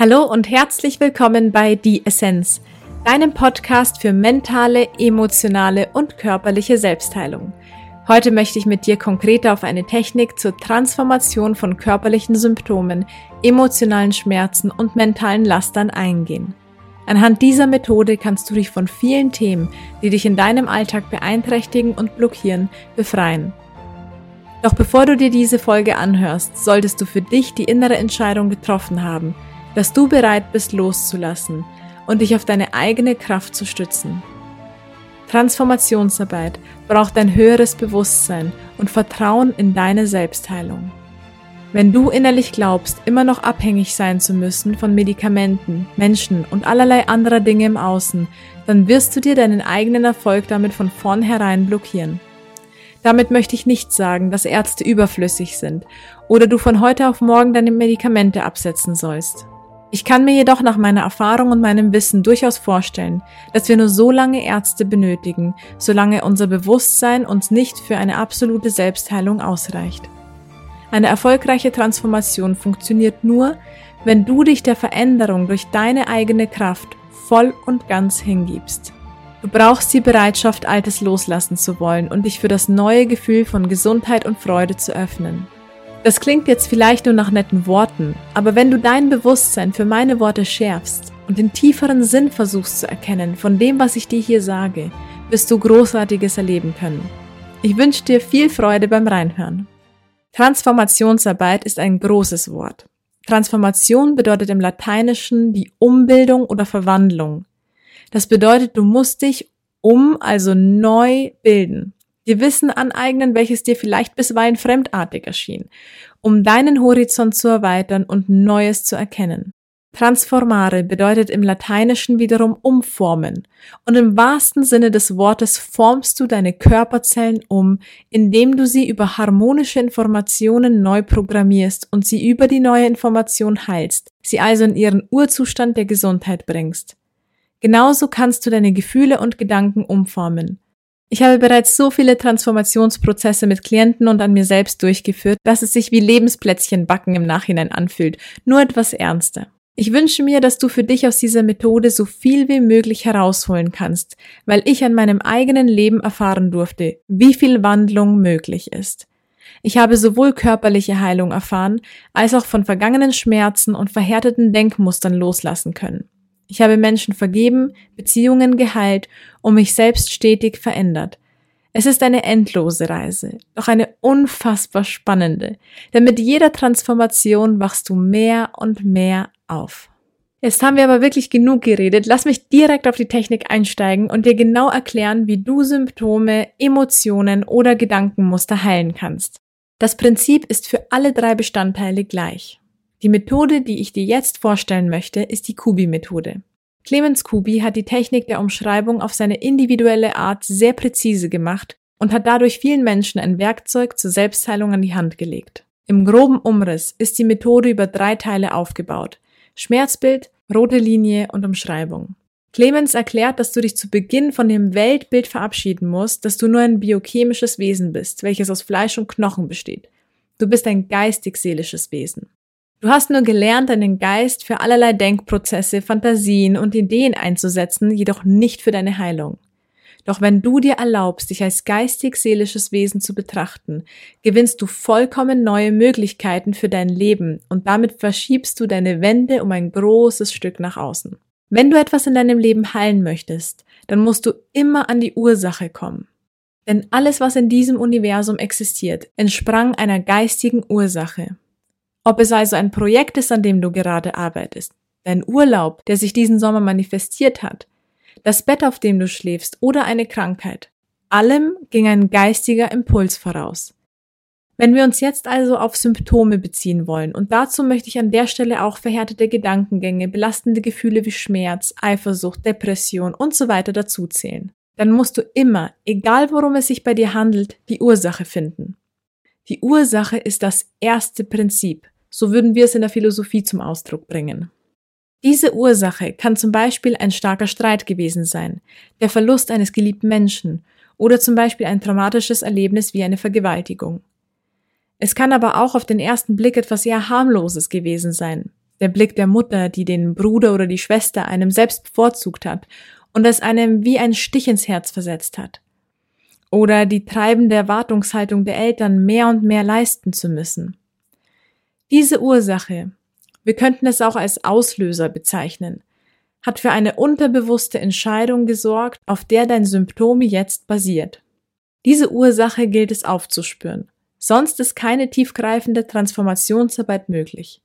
Hallo und herzlich willkommen bei Die Essenz, deinem Podcast für mentale, emotionale und körperliche Selbstheilung. Heute möchte ich mit dir konkreter auf eine Technik zur Transformation von körperlichen Symptomen, emotionalen Schmerzen und mentalen Lastern eingehen. Anhand dieser Methode kannst du dich von vielen Themen, die dich in deinem Alltag beeinträchtigen und blockieren, befreien. Doch bevor du dir diese Folge anhörst, solltest du für dich die innere Entscheidung getroffen haben – dass du bereit bist loszulassen und dich auf deine eigene Kraft zu stützen. Transformationsarbeit braucht ein höheres Bewusstsein und Vertrauen in deine Selbstheilung. Wenn du innerlich glaubst, immer noch abhängig sein zu müssen von Medikamenten, Menschen und allerlei anderer Dinge im Außen, dann wirst du dir deinen eigenen Erfolg damit von vornherein blockieren. Damit möchte ich nicht sagen, dass Ärzte überflüssig sind oder du von heute auf morgen deine Medikamente absetzen sollst. Ich kann mir jedoch nach meiner Erfahrung und meinem Wissen durchaus vorstellen, dass wir nur so lange Ärzte benötigen, solange unser Bewusstsein uns nicht für eine absolute Selbstheilung ausreicht. Eine erfolgreiche Transformation funktioniert nur, wenn du dich der Veränderung durch deine eigene Kraft voll und ganz hingibst. Du brauchst die Bereitschaft, Altes loslassen zu wollen und dich für das neue Gefühl von Gesundheit und Freude zu öffnen. Das klingt jetzt vielleicht nur nach netten Worten, aber wenn du dein Bewusstsein für meine Worte schärfst und den tieferen Sinn versuchst zu erkennen von dem, was ich dir hier sage, wirst du Großartiges erleben können. Ich wünsche dir viel Freude beim Reinhören. Transformationsarbeit ist ein großes Wort. Transformation bedeutet im Lateinischen die Umbildung oder Verwandlung. Das bedeutet, du musst dich um, also neu bilden dir Wissen aneignen, welches dir vielleicht bisweilen fremdartig erschien, um deinen Horizont zu erweitern und Neues zu erkennen. Transformare bedeutet im Lateinischen wiederum umformen. Und im wahrsten Sinne des Wortes formst du deine Körperzellen um, indem du sie über harmonische Informationen neu programmierst und sie über die neue Information heilst, sie also in ihren Urzustand der Gesundheit bringst. Genauso kannst du deine Gefühle und Gedanken umformen. Ich habe bereits so viele Transformationsprozesse mit Klienten und an mir selbst durchgeführt, dass es sich wie Lebensplätzchen backen im Nachhinein anfühlt, nur etwas ernster. Ich wünsche mir, dass du für dich aus dieser Methode so viel wie möglich herausholen kannst, weil ich an meinem eigenen Leben erfahren durfte, wie viel Wandlung möglich ist. Ich habe sowohl körperliche Heilung erfahren, als auch von vergangenen Schmerzen und verhärteten Denkmustern loslassen können. Ich habe Menschen vergeben, Beziehungen geheilt und mich selbst stetig verändert. Es ist eine endlose Reise, doch eine unfassbar spannende, denn mit jeder Transformation wachst du mehr und mehr auf. Jetzt haben wir aber wirklich genug geredet. Lass mich direkt auf die Technik einsteigen und dir genau erklären, wie du Symptome, Emotionen oder Gedankenmuster heilen kannst. Das Prinzip ist für alle drei Bestandteile gleich. Die Methode, die ich dir jetzt vorstellen möchte, ist die Kubi-Methode. Clemens Kubi hat die Technik der Umschreibung auf seine individuelle Art sehr präzise gemacht und hat dadurch vielen Menschen ein Werkzeug zur Selbstheilung an die Hand gelegt. Im groben Umriss ist die Methode über drei Teile aufgebaut. Schmerzbild, rote Linie und Umschreibung. Clemens erklärt, dass du dich zu Beginn von dem Weltbild verabschieden musst, dass du nur ein biochemisches Wesen bist, welches aus Fleisch und Knochen besteht. Du bist ein geistig-seelisches Wesen. Du hast nur gelernt, deinen Geist für allerlei Denkprozesse, Fantasien und Ideen einzusetzen, jedoch nicht für deine Heilung. Doch wenn du dir erlaubst, dich als geistig-seelisches Wesen zu betrachten, gewinnst du vollkommen neue Möglichkeiten für dein Leben und damit verschiebst du deine Wände um ein großes Stück nach außen. Wenn du etwas in deinem Leben heilen möchtest, dann musst du immer an die Ursache kommen. Denn alles, was in diesem Universum existiert, entsprang einer geistigen Ursache. Ob es also ein Projekt ist, an dem du gerade arbeitest, dein Urlaub, der sich diesen Sommer manifestiert hat, das Bett, auf dem du schläfst oder eine Krankheit. Allem ging ein geistiger Impuls voraus. Wenn wir uns jetzt also auf Symptome beziehen wollen, und dazu möchte ich an der Stelle auch verhärtete Gedankengänge, belastende Gefühle wie Schmerz, Eifersucht, Depression und so weiter dazuzählen, dann musst du immer, egal worum es sich bei dir handelt, die Ursache finden. Die Ursache ist das erste Prinzip, so würden wir es in der Philosophie zum Ausdruck bringen. Diese Ursache kann zum Beispiel ein starker Streit gewesen sein, der Verlust eines geliebten Menschen oder zum Beispiel ein traumatisches Erlebnis wie eine Vergewaltigung. Es kann aber auch auf den ersten Blick etwas eher harmloses gewesen sein. der Blick der Mutter, die den Bruder oder die Schwester einem selbst bevorzugt hat und es einem wie ein Stich ins Herz versetzt hat. Oder die treibende Erwartungshaltung der Eltern, mehr und mehr leisten zu müssen. Diese Ursache, wir könnten es auch als Auslöser bezeichnen, hat für eine unterbewusste Entscheidung gesorgt, auf der dein Symptom jetzt basiert. Diese Ursache gilt es aufzuspüren. Sonst ist keine tiefgreifende Transformationsarbeit möglich.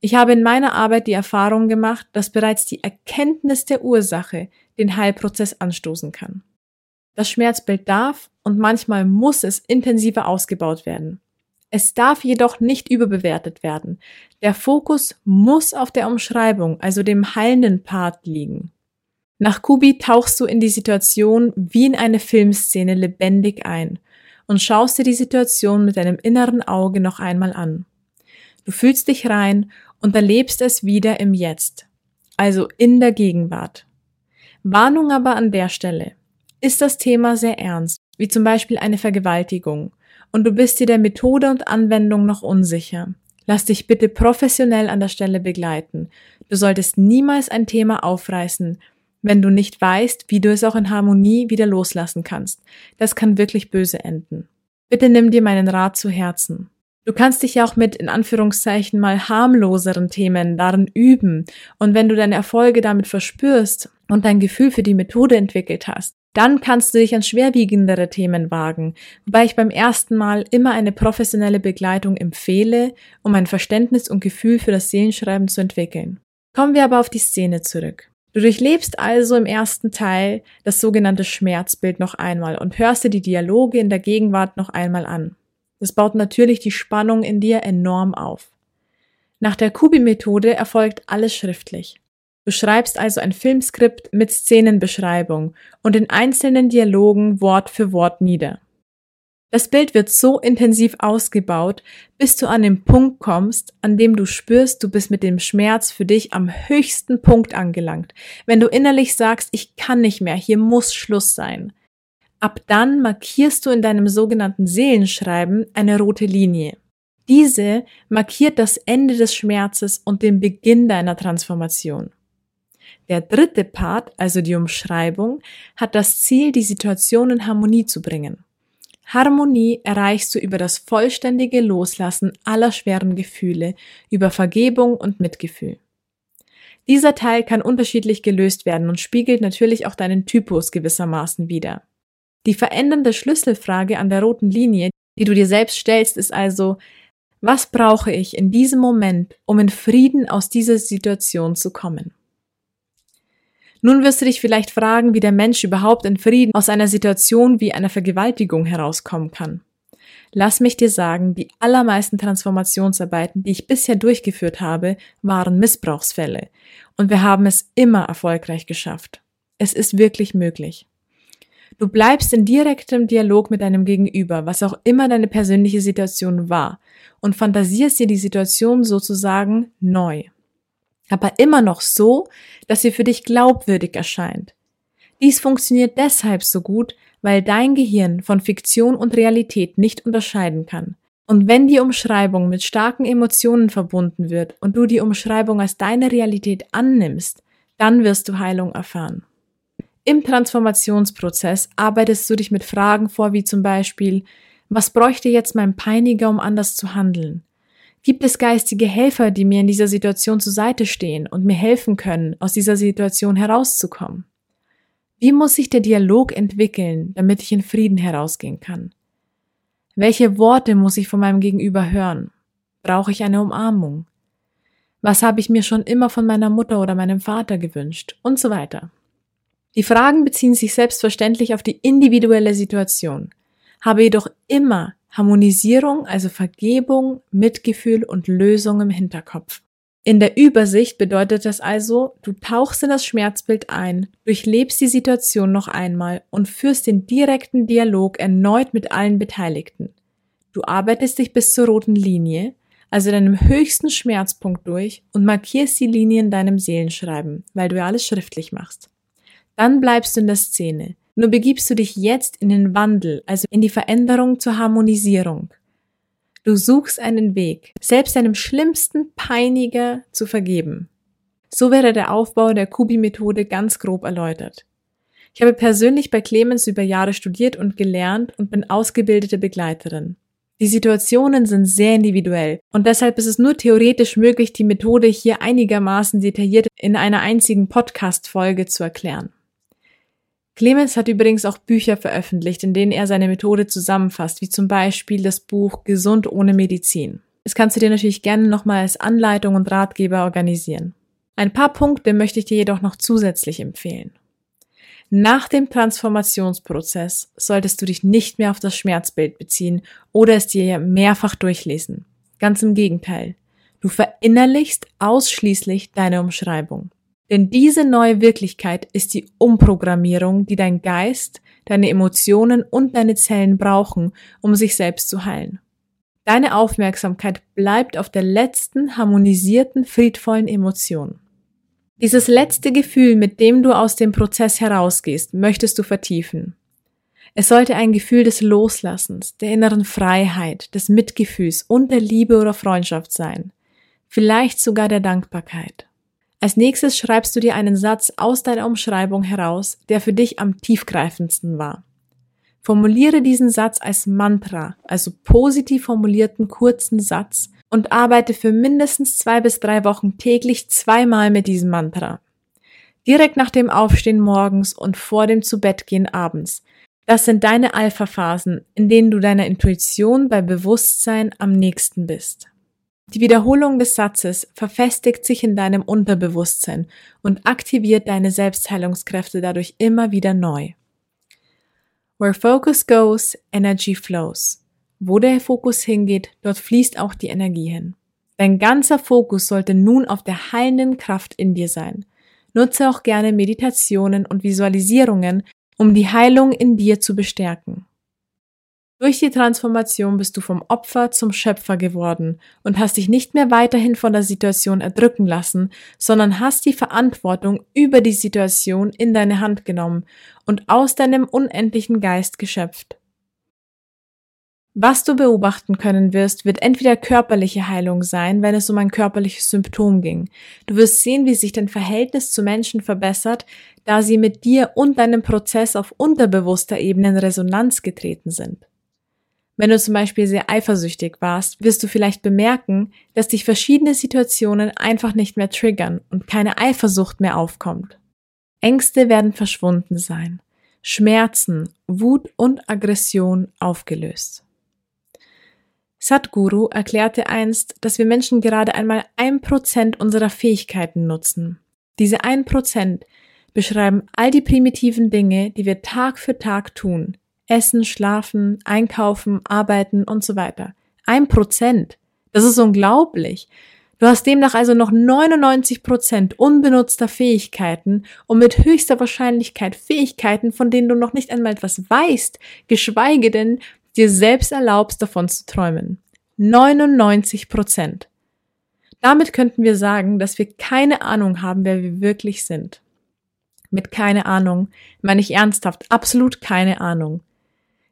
Ich habe in meiner Arbeit die Erfahrung gemacht, dass bereits die Erkenntnis der Ursache den Heilprozess anstoßen kann. Das Schmerzbild darf und manchmal muss es intensiver ausgebaut werden. Es darf jedoch nicht überbewertet werden. Der Fokus muss auf der Umschreibung, also dem heilenden Part liegen. Nach Kubi tauchst du in die Situation wie in eine Filmszene lebendig ein und schaust dir die Situation mit deinem inneren Auge noch einmal an. Du fühlst dich rein und erlebst es wieder im Jetzt, also in der Gegenwart. Warnung aber an der Stelle. Ist das Thema sehr ernst, wie zum Beispiel eine Vergewaltigung, und du bist dir der Methode und Anwendung noch unsicher, lass dich bitte professionell an der Stelle begleiten. Du solltest niemals ein Thema aufreißen, wenn du nicht weißt, wie du es auch in Harmonie wieder loslassen kannst. Das kann wirklich böse enden. Bitte nimm dir meinen Rat zu Herzen. Du kannst dich ja auch mit in Anführungszeichen mal harmloseren Themen darin üben und wenn du deine Erfolge damit verspürst und dein Gefühl für die Methode entwickelt hast, dann kannst du dich an schwerwiegendere Themen wagen, wobei ich beim ersten Mal immer eine professionelle Begleitung empfehle, um ein Verständnis und Gefühl für das Seelenschreiben zu entwickeln. Kommen wir aber auf die Szene zurück. Du durchlebst also im ersten Teil das sogenannte Schmerzbild noch einmal und hörst dir die Dialoge in der Gegenwart noch einmal an. Das baut natürlich die Spannung in dir enorm auf. Nach der Kubi-Methode erfolgt alles schriftlich. Du schreibst also ein Filmskript mit Szenenbeschreibung und in einzelnen Dialogen Wort für Wort nieder. Das Bild wird so intensiv ausgebaut, bis du an den Punkt kommst, an dem du spürst, du bist mit dem Schmerz für dich am höchsten Punkt angelangt. Wenn du innerlich sagst, ich kann nicht mehr, hier muss Schluss sein. Ab dann markierst du in deinem sogenannten Seelenschreiben eine rote Linie. Diese markiert das Ende des Schmerzes und den Beginn deiner Transformation. Der dritte Part, also die Umschreibung, hat das Ziel, die Situation in Harmonie zu bringen. Harmonie erreichst du über das vollständige Loslassen aller schweren Gefühle, über Vergebung und Mitgefühl. Dieser Teil kann unterschiedlich gelöst werden und spiegelt natürlich auch deinen Typus gewissermaßen wider. Die verändernde Schlüsselfrage an der roten Linie, die du dir selbst stellst, ist also, was brauche ich in diesem Moment, um in Frieden aus dieser Situation zu kommen? Nun wirst du dich vielleicht fragen, wie der Mensch überhaupt in Frieden aus einer Situation wie einer Vergewaltigung herauskommen kann. Lass mich dir sagen, die allermeisten Transformationsarbeiten, die ich bisher durchgeführt habe, waren Missbrauchsfälle. Und wir haben es immer erfolgreich geschafft. Es ist wirklich möglich. Du bleibst in direktem Dialog mit deinem Gegenüber, was auch immer deine persönliche Situation war, und fantasierst dir die Situation sozusagen neu aber immer noch so, dass sie für dich glaubwürdig erscheint. Dies funktioniert deshalb so gut, weil dein Gehirn von Fiktion und Realität nicht unterscheiden kann. Und wenn die Umschreibung mit starken Emotionen verbunden wird und du die Umschreibung als deine Realität annimmst, dann wirst du Heilung erfahren. Im Transformationsprozess arbeitest du dich mit Fragen vor, wie zum Beispiel, was bräuchte jetzt mein Peiniger, um anders zu handeln? Gibt es geistige Helfer, die mir in dieser Situation zur Seite stehen und mir helfen können, aus dieser Situation herauszukommen? Wie muss sich der Dialog entwickeln, damit ich in Frieden herausgehen kann? Welche Worte muss ich von meinem Gegenüber hören? Brauche ich eine Umarmung? Was habe ich mir schon immer von meiner Mutter oder meinem Vater gewünscht? Und so weiter. Die Fragen beziehen sich selbstverständlich auf die individuelle Situation, habe jedoch immer Harmonisierung, also Vergebung, Mitgefühl und Lösung im Hinterkopf. In der Übersicht bedeutet das also, du tauchst in das Schmerzbild ein, durchlebst die Situation noch einmal und führst den direkten Dialog erneut mit allen Beteiligten. Du arbeitest dich bis zur roten Linie, also deinem höchsten Schmerzpunkt durch und markierst die Linie in deinem Seelenschreiben, weil du ja alles schriftlich machst. Dann bleibst du in der Szene, nur begibst du dich jetzt in den Wandel, also in die Veränderung zur Harmonisierung. Du suchst einen Weg, selbst deinem schlimmsten Peiniger zu vergeben. So wäre der Aufbau der Kubi-Methode ganz grob erläutert. Ich habe persönlich bei Clemens über Jahre studiert und gelernt und bin ausgebildete Begleiterin. Die Situationen sind sehr individuell und deshalb ist es nur theoretisch möglich, die Methode hier einigermaßen detailliert in einer einzigen Podcast-Folge zu erklären. Clemens hat übrigens auch Bücher veröffentlicht, in denen er seine Methode zusammenfasst, wie zum Beispiel das Buch Gesund ohne Medizin. Das kannst du dir natürlich gerne nochmal als Anleitung und Ratgeber organisieren. Ein paar Punkte möchte ich dir jedoch noch zusätzlich empfehlen. Nach dem Transformationsprozess solltest du dich nicht mehr auf das Schmerzbild beziehen oder es dir mehrfach durchlesen. Ganz im Gegenteil. Du verinnerlichst ausschließlich deine Umschreibung. Denn diese neue Wirklichkeit ist die Umprogrammierung, die dein Geist, deine Emotionen und deine Zellen brauchen, um sich selbst zu heilen. Deine Aufmerksamkeit bleibt auf der letzten harmonisierten, friedvollen Emotion. Dieses letzte Gefühl, mit dem du aus dem Prozess herausgehst, möchtest du vertiefen. Es sollte ein Gefühl des Loslassens, der inneren Freiheit, des Mitgefühls und der Liebe oder Freundschaft sein. Vielleicht sogar der Dankbarkeit. Als nächstes schreibst du dir einen Satz aus deiner Umschreibung heraus, der für dich am tiefgreifendsten war. Formuliere diesen Satz als Mantra, also positiv formulierten kurzen Satz, und arbeite für mindestens zwei bis drei Wochen täglich zweimal mit diesem Mantra. Direkt nach dem Aufstehen morgens und vor dem Zubettgehen abends. Das sind deine Alpha-Phasen, in denen du deiner Intuition bei Bewusstsein am nächsten bist. Die Wiederholung des Satzes verfestigt sich in deinem Unterbewusstsein und aktiviert deine Selbstheilungskräfte dadurch immer wieder neu. Where focus goes, energy flows. Wo der Fokus hingeht, dort fließt auch die Energie hin. Dein ganzer Fokus sollte nun auf der heilenden Kraft in dir sein. Nutze auch gerne Meditationen und Visualisierungen, um die Heilung in dir zu bestärken. Durch die Transformation bist du vom Opfer zum Schöpfer geworden und hast dich nicht mehr weiterhin von der Situation erdrücken lassen, sondern hast die Verantwortung über die Situation in deine Hand genommen und aus deinem unendlichen Geist geschöpft. Was du beobachten können wirst, wird entweder körperliche Heilung sein, wenn es um ein körperliches Symptom ging. Du wirst sehen, wie sich dein Verhältnis zu Menschen verbessert, da sie mit dir und deinem Prozess auf unterbewusster Ebene in Resonanz getreten sind. Wenn du zum Beispiel sehr eifersüchtig warst, wirst du vielleicht bemerken, dass dich verschiedene Situationen einfach nicht mehr triggern und keine Eifersucht mehr aufkommt. Ängste werden verschwunden sein, Schmerzen, Wut und Aggression aufgelöst. Sadhguru erklärte einst, dass wir Menschen gerade einmal ein Prozent unserer Fähigkeiten nutzen. Diese ein Prozent beschreiben all die primitiven Dinge, die wir Tag für Tag tun. Essen, schlafen, einkaufen, arbeiten und so weiter. Ein Prozent. Das ist unglaublich. Du hast demnach also noch 99 Prozent unbenutzter Fähigkeiten und mit höchster Wahrscheinlichkeit Fähigkeiten, von denen du noch nicht einmal etwas weißt, geschweige denn dir selbst erlaubst, davon zu träumen. 99 Prozent. Damit könnten wir sagen, dass wir keine Ahnung haben, wer wir wirklich sind. Mit keine Ahnung meine ich ernsthaft absolut keine Ahnung.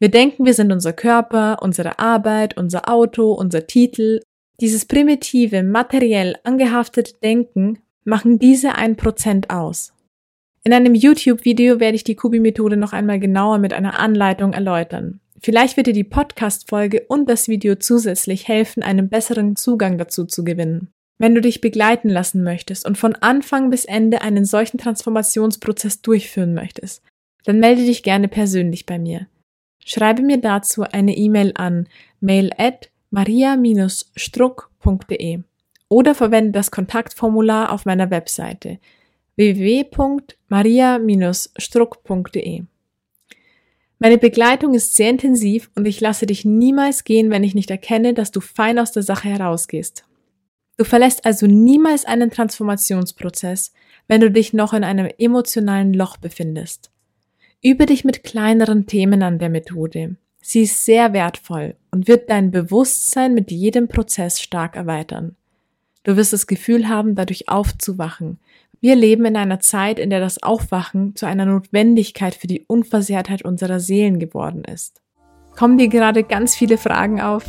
Wir denken, wir sind unser Körper, unsere Arbeit, unser Auto, unser Titel. Dieses primitive, materiell angehaftete Denken machen diese ein Prozent aus. In einem YouTube-Video werde ich die Kubi-Methode noch einmal genauer mit einer Anleitung erläutern. Vielleicht wird dir die Podcast-Folge und das Video zusätzlich helfen, einen besseren Zugang dazu zu gewinnen. Wenn du dich begleiten lassen möchtest und von Anfang bis Ende einen solchen Transformationsprozess durchführen möchtest, dann melde dich gerne persönlich bei mir. Schreibe mir dazu eine E-Mail an mail at maria-struck.de oder verwende das Kontaktformular auf meiner Webseite www.maria-struck.de. Meine Begleitung ist sehr intensiv und ich lasse dich niemals gehen, wenn ich nicht erkenne, dass du fein aus der Sache herausgehst. Du verlässt also niemals einen Transformationsprozess, wenn du dich noch in einem emotionalen Loch befindest. Übe dich mit kleineren Themen an der Methode. Sie ist sehr wertvoll und wird dein Bewusstsein mit jedem Prozess stark erweitern. Du wirst das Gefühl haben, dadurch aufzuwachen, wir leben in einer Zeit, in der das Aufwachen zu einer Notwendigkeit für die Unversehrtheit unserer Seelen geworden ist. Kommen dir gerade ganz viele Fragen auf?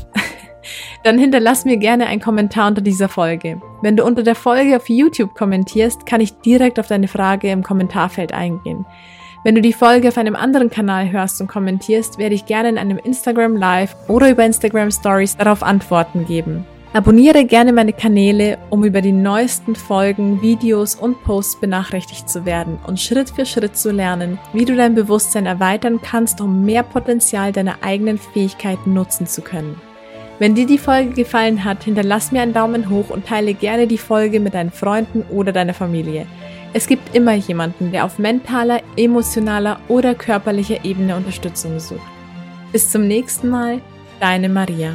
Dann hinterlass mir gerne einen Kommentar unter dieser Folge. Wenn du unter der Folge auf YouTube kommentierst, kann ich direkt auf deine Frage im Kommentarfeld eingehen. Wenn du die Folge auf einem anderen Kanal hörst und kommentierst, werde ich gerne in einem Instagram Live oder über Instagram Stories darauf Antworten geben. Abonniere gerne meine Kanäle, um über die neuesten Folgen, Videos und Posts benachrichtigt zu werden und Schritt für Schritt zu lernen, wie du dein Bewusstsein erweitern kannst, um mehr Potenzial deiner eigenen Fähigkeiten nutzen zu können. Wenn dir die Folge gefallen hat, hinterlass mir einen Daumen hoch und teile gerne die Folge mit deinen Freunden oder deiner Familie. Es gibt immer jemanden, der auf mentaler, emotionaler oder körperlicher Ebene Unterstützung sucht. Bis zum nächsten Mal, deine Maria.